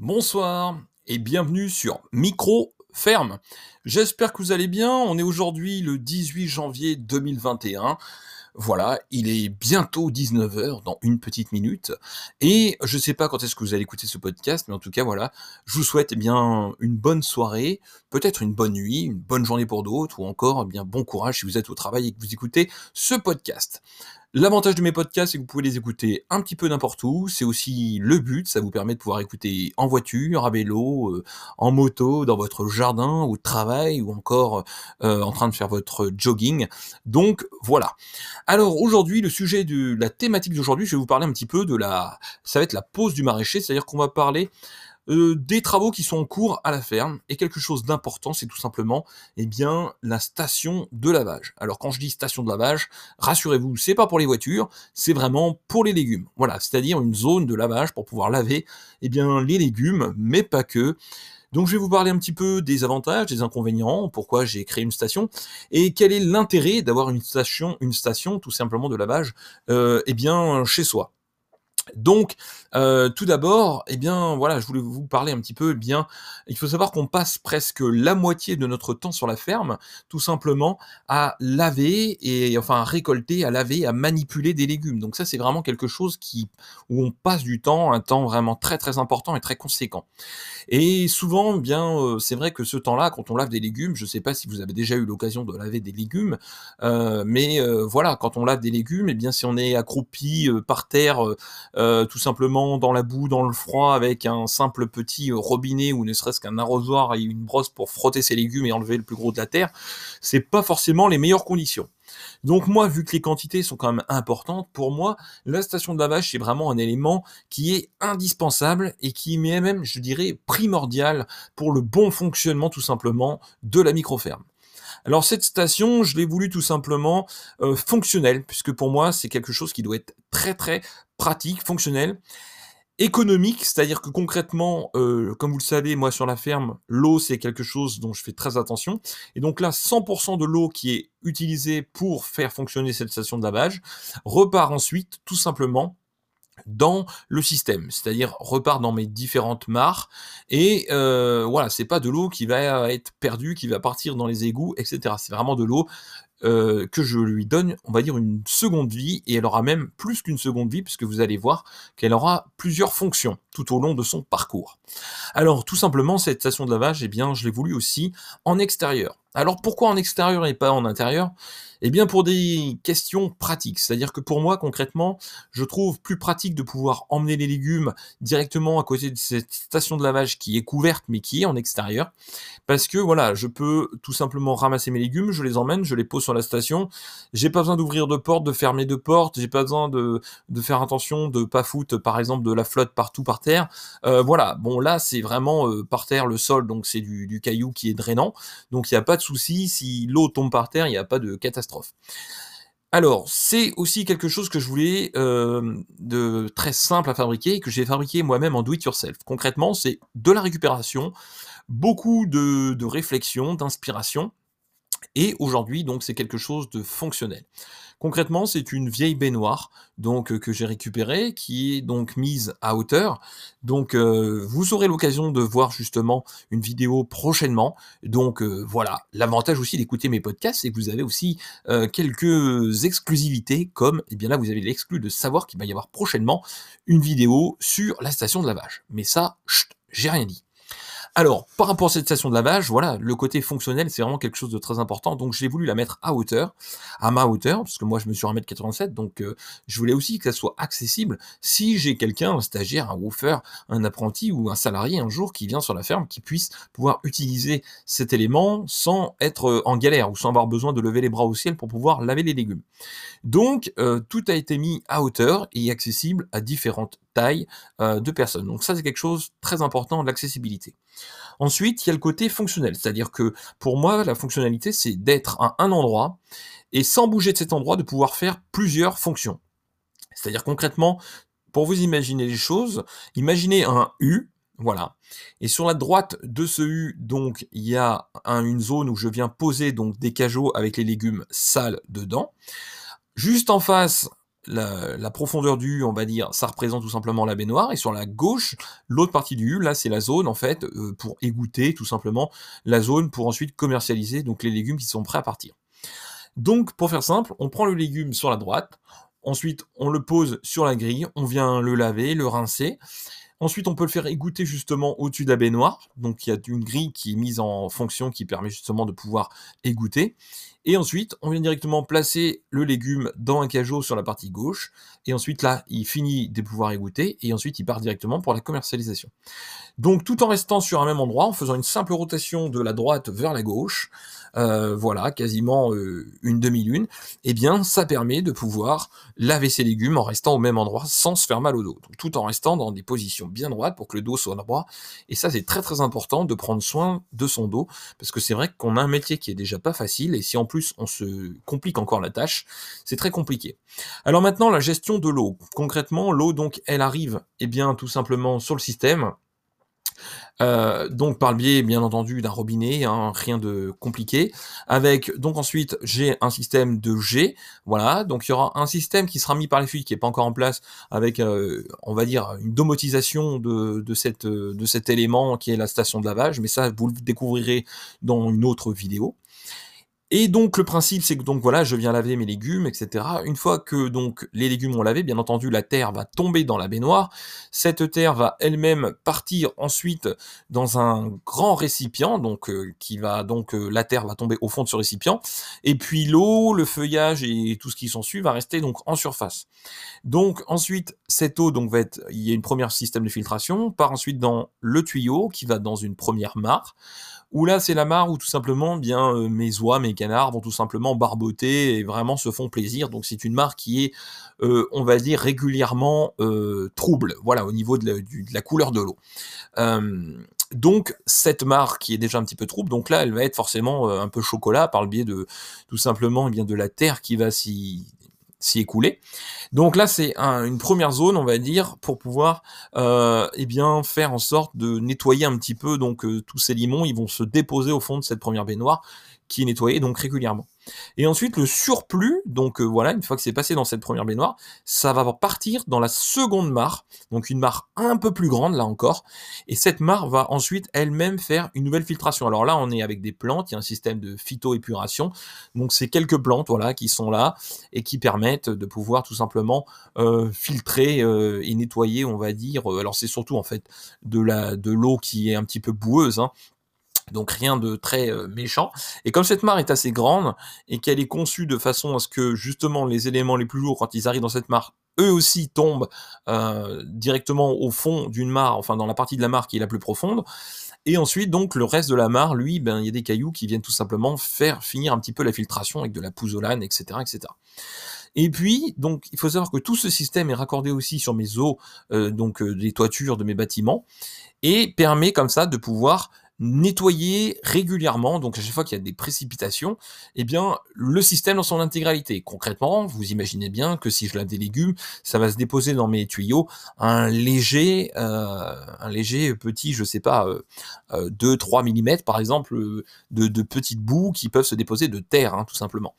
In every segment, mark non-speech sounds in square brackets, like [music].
Bonsoir et bienvenue sur Micro Ferme. J'espère que vous allez bien. On est aujourd'hui le 18 janvier 2021. Voilà, il est bientôt 19h dans une petite minute. Et je ne sais pas quand est-ce que vous allez écouter ce podcast, mais en tout cas, voilà, je vous souhaite eh bien une bonne soirée, peut-être une bonne nuit, une bonne journée pour d'autres, ou encore eh bien bon courage si vous êtes au travail et que vous écoutez ce podcast. L'avantage de mes podcasts, c'est que vous pouvez les écouter un petit peu n'importe où. C'est aussi le but, ça vous permet de pouvoir écouter en voiture, à vélo, euh, en moto, dans votre jardin, au travail, ou encore euh, en train de faire votre jogging. Donc voilà. Alors aujourd'hui, le sujet de la thématique d'aujourd'hui, je vais vous parler un petit peu de la... Ça va être la pause du maraîcher, c'est-à-dire qu'on va parler euh, des travaux qui sont en cours à la ferme et quelque chose d'important, c'est tout simplement, eh bien, la station de lavage. Alors quand je dis station de lavage, rassurez-vous, c'est pas pour les voitures, c'est vraiment pour les légumes. Voilà, c'est-à-dire une zone de lavage pour pouvoir laver, eh bien, les légumes, mais pas que. Donc je vais vous parler un petit peu des avantages, des inconvénients, pourquoi j'ai créé une station et quel est l'intérêt d'avoir une station, une station tout simplement de lavage, euh, eh bien chez soi. Donc, euh, tout d'abord, eh bien, voilà, je voulais vous parler un petit peu. Eh bien, il faut savoir qu'on passe presque la moitié de notre temps sur la ferme, tout simplement à laver et enfin à récolter, à laver, à manipuler des légumes. Donc ça, c'est vraiment quelque chose qui où on passe du temps, un temps vraiment très très important et très conséquent. Et souvent, eh bien, euh, c'est vrai que ce temps-là, quand on lave des légumes, je ne sais pas si vous avez déjà eu l'occasion de laver des légumes, euh, mais voilà, quand on lave des légumes, eh bien, si on est accroupi par terre euh, tout simplement dans la boue, dans le froid, avec un simple petit robinet ou ne serait-ce qu'un arrosoir et une brosse pour frotter ses légumes et enlever le plus gros de la terre, c'est pas forcément les meilleures conditions. Donc moi, vu que les quantités sont quand même importantes, pour moi, la station de lavage, c'est vraiment un élément qui est indispensable et qui est même, je dirais, primordial pour le bon fonctionnement tout simplement de la microferme. Alors cette station, je l'ai voulu tout simplement euh, fonctionnelle, puisque pour moi c'est quelque chose qui doit être très très pratique, fonctionnel, économique, c'est-à-dire que concrètement, euh, comme vous le savez, moi sur la ferme, l'eau c'est quelque chose dont je fais très attention, et donc là 100% de l'eau qui est utilisée pour faire fonctionner cette station de lavage repart ensuite tout simplement dans le système, c'est-à-dire repart dans mes différentes mares et euh, voilà, c'est pas de l'eau qui va être perdue, qui va partir dans les égouts, etc. C'est vraiment de l'eau euh, que je lui donne, on va dire, une seconde vie, et elle aura même plus qu'une seconde vie, puisque vous allez voir qu'elle aura plusieurs fonctions tout au long de son parcours. Alors, tout simplement, cette station de lavage, eh bien, je l'ai voulu aussi en extérieur. Alors, pourquoi en extérieur et pas en intérieur? Eh bien pour des questions pratiques, c'est-à-dire que pour moi concrètement, je trouve plus pratique de pouvoir emmener les légumes directement à côté de cette station de lavage qui est couverte mais qui est en extérieur, parce que voilà, je peux tout simplement ramasser mes légumes, je les emmène, je les pose sur la station, j'ai pas besoin d'ouvrir de portes, de fermer de portes, j'ai pas besoin de, faire attention de pas foutre par exemple de la flotte partout par terre. Euh, voilà, bon là c'est vraiment euh, par terre le sol, donc c'est du, du caillou qui est drainant, donc il n'y a pas souci, si l'eau tombe par terre, il n'y a pas de catastrophe alors, c'est aussi quelque chose que je voulais euh, de très simple à fabriquer que j'ai fabriqué moi-même en do it yourself. Concrètement, c'est de la récupération, beaucoup de réflexion, d'inspiration, et aujourd'hui, donc, c'est quelque chose de fonctionnel. Concrètement, c'est une vieille baignoire donc euh, que j'ai récupérée, qui est donc mise à hauteur. Donc, euh, vous aurez l'occasion de voir justement une vidéo prochainement. Donc euh, voilà, l'avantage aussi d'écouter mes podcasts, c'est que vous avez aussi quelques exclusivités, comme, eh bien là, vous avez l'exclu de savoir qu'il va y avoir prochainement une vidéo sur la station de lavage. Mais ça, j'ai rien dit. Alors, par rapport à cette station de lavage, voilà, le côté fonctionnel, c'est vraiment quelque chose de très important. Donc, j'ai voulu la mettre à hauteur, à ma hauteur, parce que moi, je me suis 1m87, donc euh, je voulais aussi que ça soit accessible si j'ai quelqu'un, un stagiaire, un woofer, un apprenti ou un salarié un jour qui vient sur la ferme, qui puisse pouvoir utiliser cet élément sans être euh, en galère ou sans avoir besoin de lever les bras au ciel pour pouvoir laver les légumes. Donc, euh, tout a été mis à hauteur et accessible à différentes tailles de personnes. Donc ça, c'est quelque chose de très important, l'accessibilité. Ensuite, il y a le côté fonctionnel, c'est-à-dire que pour moi, la fonctionnalité, c'est d'être à un endroit et sans bouger de cet endroit, de pouvoir faire plusieurs fonctions. C'est-à-dire concrètement, pour vous imaginer les choses, imaginez un U, voilà. Et sur la droite de ce U, donc, il y a une zone où je viens poser donc des cajots avec les légumes sales dedans. Juste en face, la, profondeur du U, on va dire, ça représente tout simplement la baignoire, et sur la gauche, l'autre partie du U, là, c'est la zone, en fait, euh, pour égoutter, tout simplement, la zone pour ensuite commercialiser, donc les légumes qui sont prêts à partir. Donc, pour faire simple, on prend le légume sur la droite, ensuite, on le pose sur la grille, on vient le laver, le rincer, Ensuite, on peut le faire égoutter justement au-dessus de la baignoire. Donc, il y a une grille qui est mise en fonction qui permet justement de pouvoir égoutter. Et ensuite, on vient directement placer le légume dans un cajot sur la partie gauche. Et ensuite, là, il finit de pouvoir égoutter. Et ensuite, il part directement pour la commercialisation. Donc, tout en restant sur un même endroit, en faisant une simple rotation de la droite vers la gauche, euh, voilà, quasiment euh, une demi-lune, eh bien, ça permet de pouvoir laver ses légumes en restant au même endroit sans se faire mal au dos. Donc, tout en restant dans des positions bien droites pour que le dos soit droit. Et ça, c'est très très important de prendre soin de son dos, parce que c'est vrai qu'on a un métier qui est déjà pas facile, et si en plus on se complique encore la tâche, c'est très compliqué. Alors maintenant, la gestion de l'eau. Concrètement, l'eau, donc, elle arrive, eh bien, tout simplement sur le système, euh, donc par le biais bien entendu d'un robinet, hein, rien de compliqué. Avec donc ensuite j'ai un système de G, voilà. Donc il y aura un système qui sera mis par les fuites qui est pas encore en place, avec euh, on va dire une domotisation cette, de cet élément qui est la station de lavage, mais ça vous le découvrirez dans une autre vidéo. Et donc le principe c'est que donc voilà, je viens laver mes légumes, etc. Une fois que donc les légumes ont lavé, bien entendu la terre va tomber dans la baignoire. Cette terre va elle-même partir ensuite dans un grand récipient, donc euh, qui va donc euh, la terre va tomber au fond de ce récipient, et puis l'eau, le feuillage et tout ce qui s'ensuit va rester donc en surface. Donc ensuite cette eau donc va être, il y a une première système de filtration, part ensuite dans le tuyau qui va dans une première mare où là c'est la mare où tout simplement bien euh, mes oies, mes canards vont tout simplement barboter et vraiment se font plaisir. Donc c'est une mare qui est, euh, on va dire, régulièrement euh, trouble, voilà, au niveau de la, couleur de l'eau. donc cette mare qui est déjà un petit peu trouble, donc là elle va être forcément un peu chocolat par le biais de tout simplement eh bien de la terre qui va s'y s'y écouler. Donc là, c'est une première zone, on va dire, pour pouvoir euh, eh bien faire en sorte de nettoyer un petit peu donc euh, tous ces limons. Ils vont se déposer au fond de cette première baignoire qui est nettoyée donc régulièrement. Et ensuite, le surplus, donc euh, voilà, une fois que c'est passé dans cette première baignoire, ça va partir dans la seconde mare, donc une mare un peu plus grande là encore, et cette mare va ensuite elle-même faire une nouvelle filtration. Alors là, on est avec des plantes, il y a un système de phytoépuration, donc c'est quelques plantes voilà qui sont là et qui permettent de pouvoir tout simplement euh, filtrer euh, et nettoyer, on va dire. Alors c'est surtout en fait de de l'eau qui est un petit peu boueuse, hein, donc rien de très euh, méchant. Et comme cette mare est assez grande et qu'elle est conçue de façon à ce que justement les éléments les plus lourds, quand ils arrivent dans cette mare, eux aussi tombent euh, directement au fond d'une mare, enfin dans la partie de la mare qui est la plus profonde. Et ensuite, donc, le reste de la mare, lui, ben, il y a des cailloux qui viennent tout simplement faire finir un petit peu la filtration avec de la pouzzolane, etc., etc. Et puis, donc, il faut savoir que tout ce système est raccordé aussi sur mes eaux, euh, donc des toitures de mes bâtiments, et permet comme ça de pouvoir nettoyer régulièrement, donc à chaque fois qu'il y a des précipitations, eh bien le système dans son intégralité. Concrètement, vous imaginez bien que si je lave des légumes, ça va se déposer dans mes tuyaux un léger, euh, un léger petit, je sais pas, euh, 2-3 euh, mm par exemple, euh, de, petites boues qui peuvent se déposer de terre, hein, tout simplement.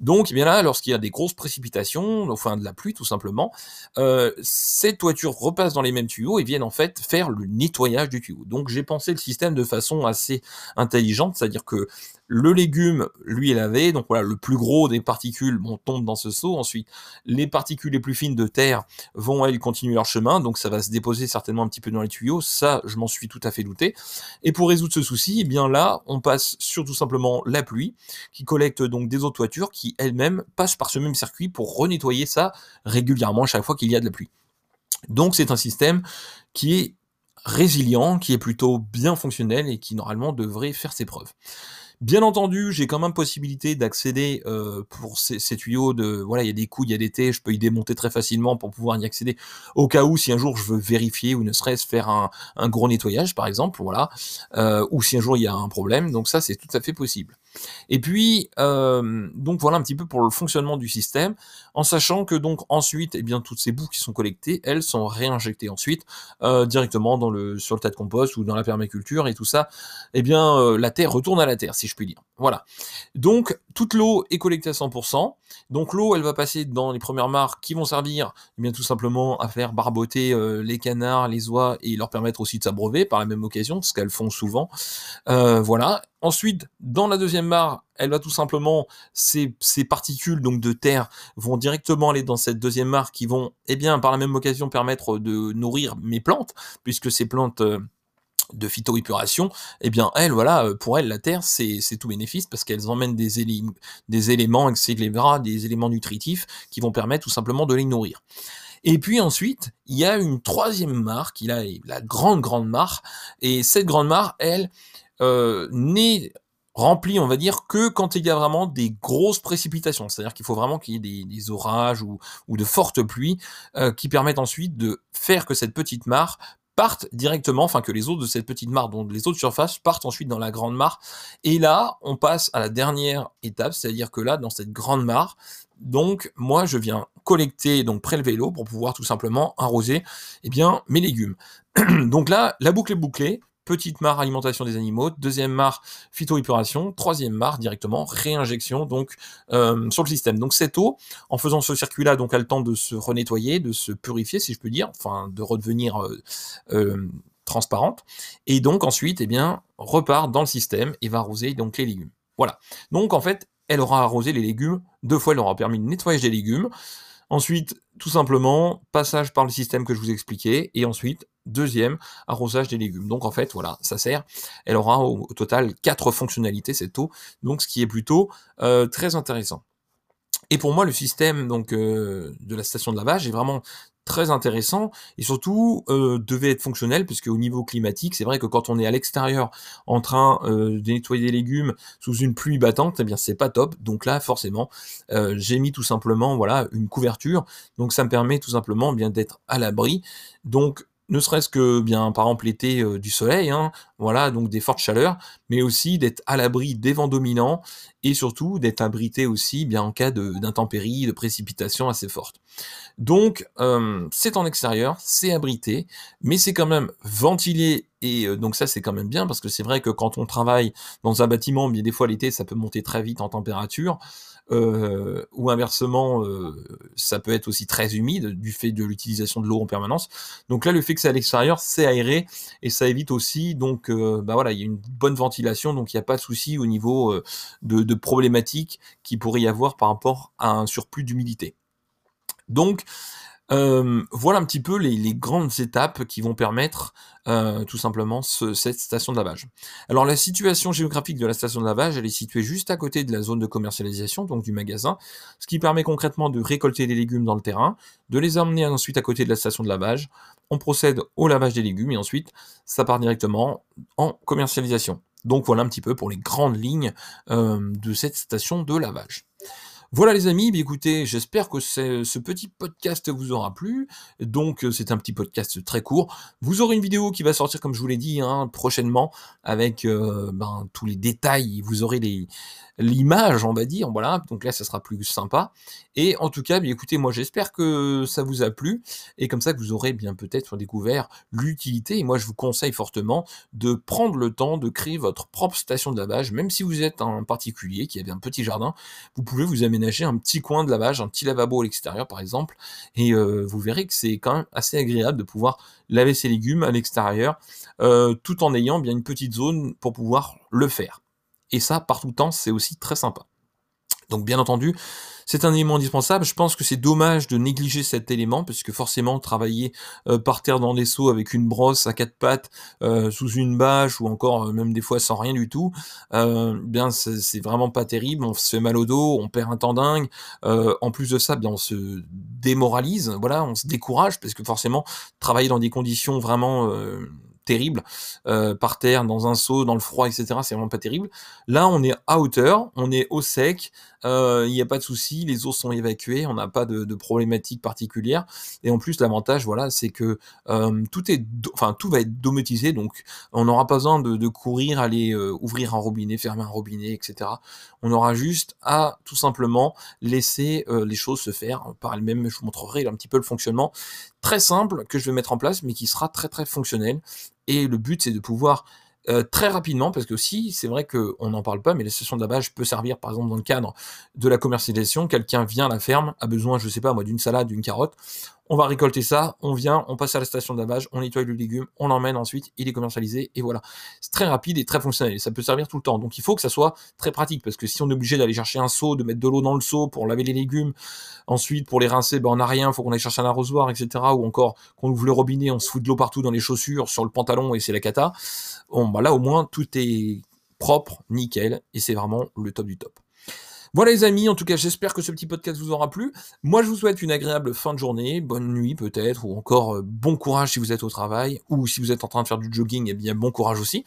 Donc eh bien là, lorsqu'il y a des grosses précipitations, enfin de la pluie tout simplement, euh, ces toitures repassent dans les mêmes tuyaux et viennent en fait faire le nettoyage du tuyau. Donc j'ai pensé le système de façon assez intelligente, c'est-à-dire que le légume, lui, est lavé, donc voilà, le plus gros des particules bon, tombe dans ce seau, ensuite les particules les plus fines de terre vont, elles, continuer leur chemin, donc ça va se déposer certainement un petit peu dans les tuyaux, ça, je m'en suis tout à fait douté. Et pour résoudre ce souci, eh bien là, on passe sur tout simplement la pluie, qui collecte donc des eaux de toiture, qui elles-mêmes passent par ce même circuit pour renettoyer ça régulièrement chaque fois qu'il y a de la pluie. Donc c'est un système qui est résilient, qui est plutôt bien fonctionnel et qui normalement devrait faire ses preuves. Bien entendu, j'ai quand même possibilité d'accéder euh, pour ces, tuyaux de voilà, il y a des coups, il y a des T, je peux y démonter très facilement pour pouvoir y accéder au cas où si un jour je veux vérifier ou ne serait-ce faire un, gros nettoyage par exemple, voilà, euh, ou si un jour il y a un problème, donc ça c'est tout à fait possible. Et puis, euh, donc voilà un petit peu pour le fonctionnement du système, en sachant que donc ensuite, eh bien toutes ces boues qui sont collectées, elles sont réinjectées ensuite euh, directement dans le sur le tas de compost ou dans la permaculture et tout ça, eh bien euh, la terre retourne à la terre, si je puis dire. Voilà. Donc toute l'eau est collectée à 100%. Donc l'eau, elle va passer dans les premières mares qui vont servir, eh bien tout simplement à faire barboter les canards, les oies et leur permettre aussi de s'abreuver par la même occasion, ce qu'elles font souvent. voilà. Ensuite, dans la deuxième mare, elle va tout simplement, ces, particules donc de terre vont directement aller dans cette deuxième mare qui vont, eh bien, par la même occasion permettre de nourrir mes plantes, puisque ces plantes euh, de phytoépuration, eh bien, elles, voilà, euh, pour elles, la terre, c'est tout bénéfice parce qu'elles emmènent des, des éléments, des éléments nutritifs qui vont permettre tout simplement de les nourrir. Et puis ensuite, il y a une troisième mare, qui est la grande, grande mare, et cette grande mare, elle, euh, n'est rempli, on va dire, que quand il y a vraiment des grosses précipitations. C'est-à-dire qu'il faut vraiment qu'il y ait des, orages ou, de fortes pluies euh, qui permettent ensuite de faire que cette petite mare parte directement, enfin que les eaux de cette petite mare, donc les eaux de surface, partent ensuite dans la grande mare. Et là, on passe à la dernière étape, c'est-à-dire que là, dans cette grande mare, donc moi, je viens collecter, donc prélever l'eau pour pouvoir tout simplement arroser eh bien, mes légumes. [clears throat] donc là, la boucle est bouclée petite mare alimentation des animaux, deuxième mare phytoépuration, troisième mare directement réinjection donc euh, sur le système. Donc cette eau, en faisant ce circuit-là, donc a le temps de se renettoyer, de se purifier si je peux dire, enfin de redevenir euh, euh, transparente, et donc ensuite eh bien repart dans le système et va arroser donc les légumes. Voilà. Donc en fait, elle aura arrosé les légumes deux fois, elle aura permis de nettoyer des légumes. Ensuite, tout simplement, passage par le système que je vous expliquais, et ensuite, deuxième, arrosage des légumes. Donc en fait, voilà, ça sert. Elle aura au, total quatre fonctionnalités, cette eau, donc ce qui est plutôt euh, très intéressant. Et pour moi, le système donc euh, de la station de lavage est vraiment très intéressant et surtout euh, devait être fonctionnel puisque au niveau climatique, c'est vrai que quand on est à l'extérieur en train de nettoyer des légumes sous une pluie battante, eh bien c'est pas top. Donc là, forcément, j'ai mis tout simplement voilà une couverture. Donc ça me permet tout simplement bien d'être à l'abri. Donc ne serait-ce que bien par exemple l'été euh, du soleil, hein, voilà, donc des fortes chaleurs, mais aussi d'être à l'abri des vents dominants et surtout d'être abrité aussi bien en cas d'intempéries, de, précipitations assez fortes. Donc euh, c'est en extérieur, c'est abrité, mais c'est quand même ventilé et euh, donc ça c'est quand même bien parce que c'est vrai que quand on travaille dans un bâtiment, bien des fois l'été ça peut monter très vite en température. Euh, ou inversement, euh, ça peut être aussi très humide du fait de l'utilisation de l'eau en permanence. Donc là, le fait que c'est à l'extérieur, c'est aéré et ça évite aussi, donc, bah voilà, il y a une bonne ventilation, donc il n'y a pas de souci au niveau de, de problématiques qui pourrait y avoir par rapport à un surplus d'humidité. Donc, voilà un petit peu les, grandes étapes qui vont permettre euh, tout simplement cette station de lavage. Alors la situation géographique de la station de lavage, elle est située juste à côté de la zone de commercialisation, donc du magasin, ce qui permet concrètement de récolter les légumes dans le terrain, de les emmener ensuite à côté de la station de lavage, on procède au lavage des légumes et ensuite ça part directement en commercialisation. Donc voilà un petit peu pour les grandes lignes de cette station de lavage. Voilà les amis, bien écoutez, j'espère que ce petit podcast vous aura plu. Donc euh, c'est un petit podcast très court. Vous aurez une vidéo qui va sortir, comme je vous l'ai dit, hein, prochainement, avec euh, ben, tous les détails. Vous aurez l'image, on va dire. Voilà, donc là, ça sera plus sympa. Et en tout cas, bien écoutez, moi, j'espère que ça vous a plu et comme ça vous aurez bien peut-être découvert l'utilité. Et moi, je vous conseille fortement de prendre le temps de créer votre propre station de lavage, même si vous êtes un particulier qui avait un petit jardin, vous pouvez vous aménager un petit coin de lavage, un petit lavabo à l'extérieur, par exemple, et euh, vous verrez que c'est quand même assez agréable de pouvoir laver ses légumes à l'extérieur, euh, tout en ayant bien une petite zone pour pouvoir le faire. Et ça, par tout temps, c'est aussi très sympa. Donc bien entendu, c'est un élément indispensable. Je pense que c'est dommage de négliger cet élément, parce que forcément, travailler euh, par terre dans des seaux avec une brosse à quatre pattes, euh, sous une bâche, ou encore euh, même des fois sans rien du tout, bien c'est vraiment pas terrible. On se fait mal au dos, on perd un temps dingue. en plus de ça, bien on se démoralise, voilà, on se décourage, parce que forcément, travailler dans des conditions vraiment terrible euh, par terre, dans un seau, dans le froid, etc. C'est vraiment pas terrible. Là, on est à hauteur, on est au sec, il n'y a pas de souci, les eaux sont évacuées, on n'a pas de, de problématique particulière. Et en plus, l'avantage, voilà, c'est que tout est, enfin tout va être domotisé, donc on n'aura pas besoin de, de courir, aller ouvrir un robinet, fermer un robinet, etc. On aura juste à tout simplement laisser les choses se faire par elles-mêmes. Je vous montrerai un petit peu le fonctionnement très simple que je vais mettre en place, mais qui sera très très fonctionnel. Et le but, c'est de pouvoir euh, très rapidement, parce que si c'est vrai qu'on n'en parle pas, mais la station d'abattage peut servir, par exemple, dans le cadre de la commercialisation. Quelqu'un vient à la ferme, a besoin, je sais pas moi, d'une salade, d'une carotte on va récolter ça, on vient, on passe à la station d'avage, on nettoie le légume, on l'emmène ensuite, il est commercialisé, et voilà. C'est très rapide et très fonctionnel, ça peut servir tout le temps. Donc il faut que ça soit très pratique, parce que si on est obligé d'aller chercher un seau, de mettre de l'eau dans le seau pour laver les légumes, ensuite pour les rincer, ben on n'a rien, il faut qu'on aille chercher un arrosoir, etc. Ou encore qu'on ouvre le robinet, on se fout de l'eau partout dans les chaussures, sur le pantalon, et c'est la cata. Bon, bah là au moins tout est propre, nickel, et c'est vraiment le top du top. Voilà les amis, en tout cas j'espère que ce petit podcast vous aura plu. Moi je vous souhaite une agréable fin de journée, bonne nuit peut-être, ou encore euh, bon courage si vous êtes au travail, ou si vous êtes en train de faire du jogging, eh bien bon courage aussi.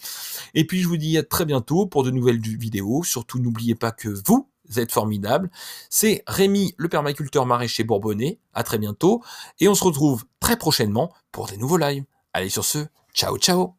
Et puis je vous dis à très bientôt pour de nouvelles vidéos. Surtout n'oubliez pas que vous êtes formidable. C'est Rémi le permaculteur maraîcher bourbonnais. À très bientôt. Et on se retrouve très prochainement pour des nouveaux lives. Allez sur ce, ciao ciao